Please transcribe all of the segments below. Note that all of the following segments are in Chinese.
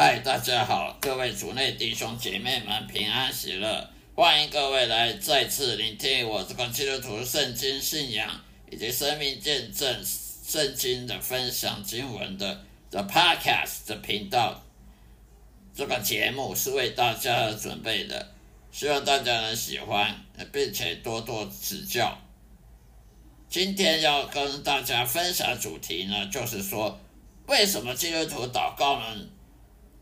嗨，大家好，各位主内弟兄姐妹们平安喜乐，欢迎各位来再次聆听我这个基督徒圣经信仰以及生命见证圣经的分享经文的 The Podcast 的频道。这个节目是为大家准备的，希望大家能喜欢，并且多多指教。今天要跟大家分享主题呢，就是说为什么基督徒祷告呢？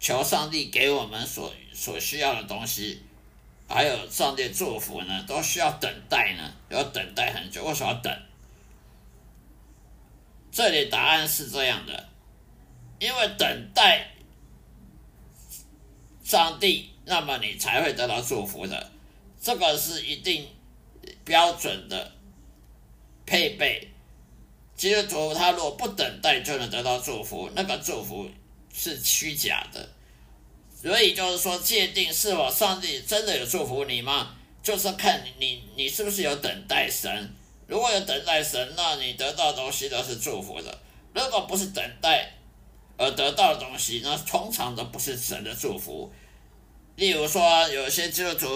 求上帝给我们所所需要的东西，还有上帝祝福呢，都需要等待呢，要等待很久。为什么要等？这里答案是这样的：因为等待上帝，那么你才会得到祝福的。这个是一定标准的配备。基督徒他如果不等待就能得到祝福，那个祝福。是虚假的，所以就是说，界定是否上帝真的有祝福你吗？就是看你你你是不是有等待神。如果有等待神，那你得到的东西都是祝福的；如果不是等待而得到的东西，那通常都不是神的祝福。例如说，有些基督徒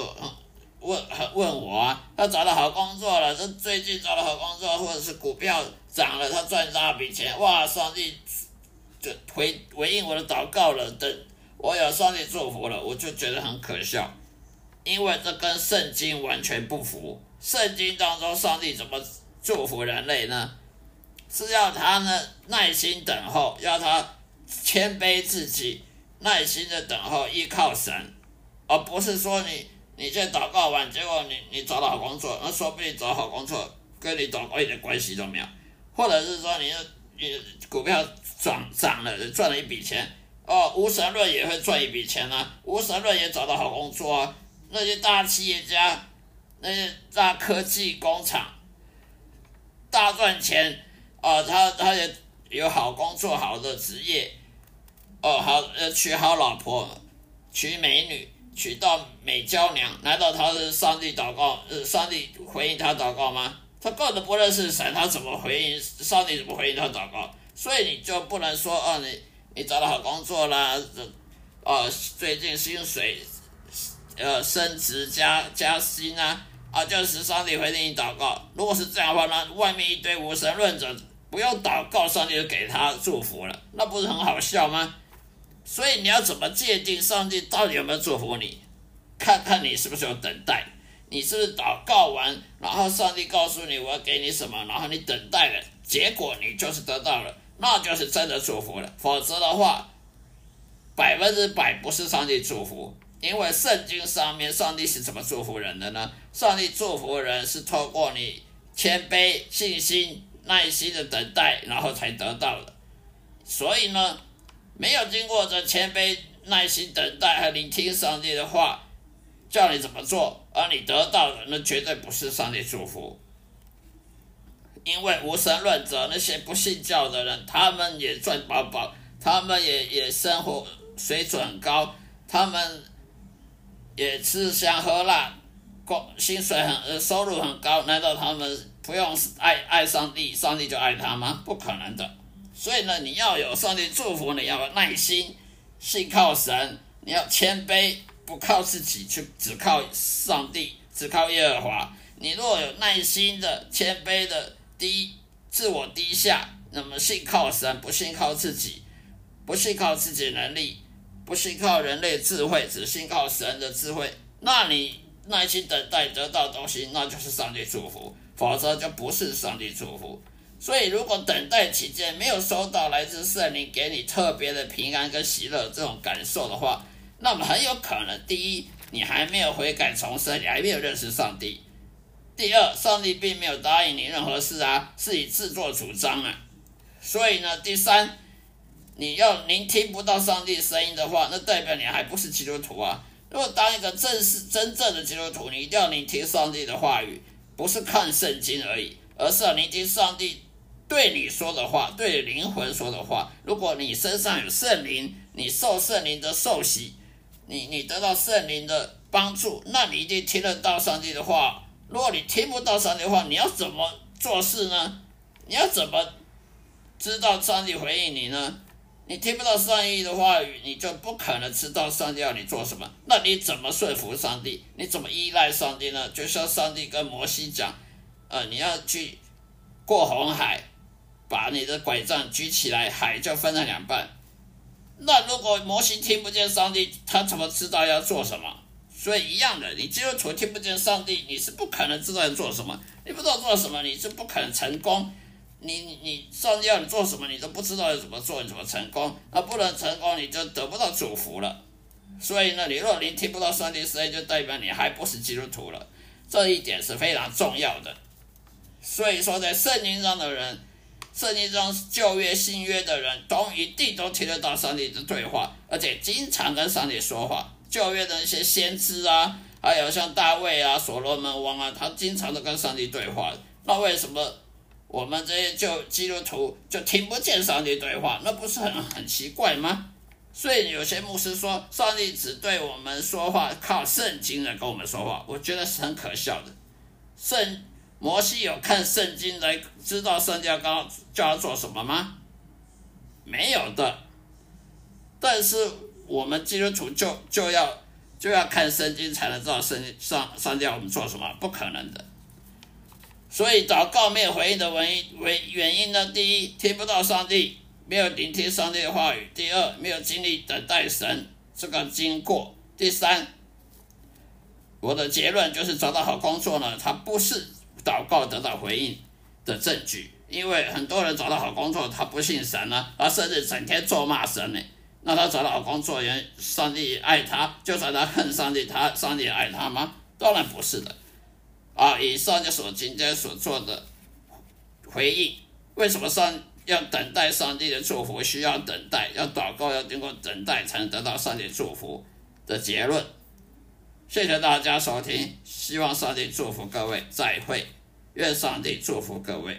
问问我，他找到好工作了，这最近找到好工作，或者是股票涨了，他赚大笔钱，哇，上帝！就回回应我的祷告了，等我有上帝祝福了，我就觉得很可笑，因为这跟圣经完全不符。圣经当中，上帝怎么祝福人类呢？是要他呢耐心等候，要他谦卑自己，耐心的等候，依靠神，而不是说你你在祷告完，结果你你找到好工作，那说不定找好工作跟你祷告一点关系都没有，或者是说你你股票。涨涨了，赚了一笔钱哦。无神论也会赚一笔钱啊，无神论也找到好工作啊。那些大企业家，那些大科技工厂，大赚钱啊。他他也有好工作，好的职业哦。好呃，娶好老婆，娶美女，娶到美娇娘。难道他是上帝祷告？呃，上帝回应他祷告吗？他根本不认识神，他怎么回应上帝？怎么回应他祷告？所以你就不能说哦，你你找到好工作啦，这哦最近薪水呃升职加加薪啊啊，就是上帝回应你祷告。如果是这样的话呢，外面一堆无神论者不用祷告，上帝就给他祝福了，那不是很好笑吗？所以你要怎么界定上帝到底有没有祝福你？看看你是不是有等待，你是不是祷告完，然后上帝告诉你我要给你什么，然后你等待了，结果你就是得到了。那就是真的祝福了，否则的话，百分之百不是上帝祝福。因为圣经上面，上帝是怎么祝福人的呢？上帝祝福人是透过你谦卑、信心、耐心的等待，然后才得到的。所以呢，没有经过这谦卑、耐心等待和聆听上帝的话，叫你怎么做，而你得到的，那绝对不是上帝祝福。因为无神论者那些不信教的人，他们也赚饱饱，他们也也生活水准高，他们也吃香喝辣，工薪水很呃收入很高，难道他们不用爱爱上帝，上帝就爱他吗？不可能的。所以呢，你要有上帝祝福，你要有耐心，信靠神，你要谦卑，不靠自己，去只靠上帝，只靠耶和华。你若有耐心的、谦卑的。低自我低下，那么信靠神，不信靠自己，不信靠自己能力，不信靠人类智慧，只信靠神的智慧，那你耐心等待得到东西，那就是上帝祝福；否则就不是上帝祝福。所以，如果等待期间没有收到来自圣灵给你特别的平安跟喜乐这种感受的话，那么很有可能，第一，你还没有悔改重生，你还没有认识上帝。第二，上帝并没有答应你任何事啊，是你自作主张啊。所以呢，第三，你要聆听不到上帝声音的话，那代表你还不是基督徒啊。如果当一个正式真正的基督徒，你一定要聆听上帝的话语，不是看圣经而已，而是要聆听上帝对你说的话，对灵魂说的话。如果你身上有圣灵，你受圣灵的受洗，你你得到圣灵的帮助，那你一定听得到上帝的话。如果你听不到上帝的话，你要怎么做事呢？你要怎么知道上帝回应你呢？你听不到上帝的话语，你就不可能知道上帝要你做什么。那你怎么顺服上帝？你怎么依赖上帝呢？就像上帝跟摩西讲，呃，你要去过红海，把你的拐杖举起来，海就分了两半。那如果摩西听不见上帝，他怎么知道要做什么？所以一样的，你基督徒听不见上帝，你是不可能知道要做什么。你不知道做什么，你是不可能成功。你你上帝要你做什么，你都不知道要怎么做，你怎么成功？那不能成功，你就得不到祝福了。所以呢，你若你听不到上帝声音，就代表你还不是基督徒了。这一点是非常重要的。所以说，在圣经上的人，圣经中旧约、新约的人，都一定都听得到上帝的对话，而且经常跟上帝说话。旧约的一些先知啊，还有像大卫啊、所罗门王啊，他经常都跟上帝对话。那为什么我们这些旧基督徒就听不见上帝对话？那不是很很奇怪吗？所以有些牧师说，上帝只对我们说话，靠圣经来跟我们说话，我觉得是很可笑的。圣摩西有看圣经来知道上帝要刚叫他做什么吗？没有的。但是。我们基督徒就就要就要看圣经才能知道圣上上帝要我们做什么，不可能的。所以祷告没有回应的原因为原因呢？第一，听不到上帝，没有聆听上帝的话语；第二，没有经历等待神这个经过；第三，我的结论就是找到好工作呢，它不是祷告得到回应的证据，因为很多人找到好工作，他不信神呢，而甚至整天咒骂神呢。那他找老公做人，上帝爱他，就算他恨上帝，他上帝爱他吗？当然不是的。啊，以上就所今天所做的回应，为什么上要等待上帝的祝福？需要等待，要祷告，要经过等待才能得到上帝祝福的结论。谢谢大家收听，希望上帝祝福各位，再会，愿上帝祝福各位。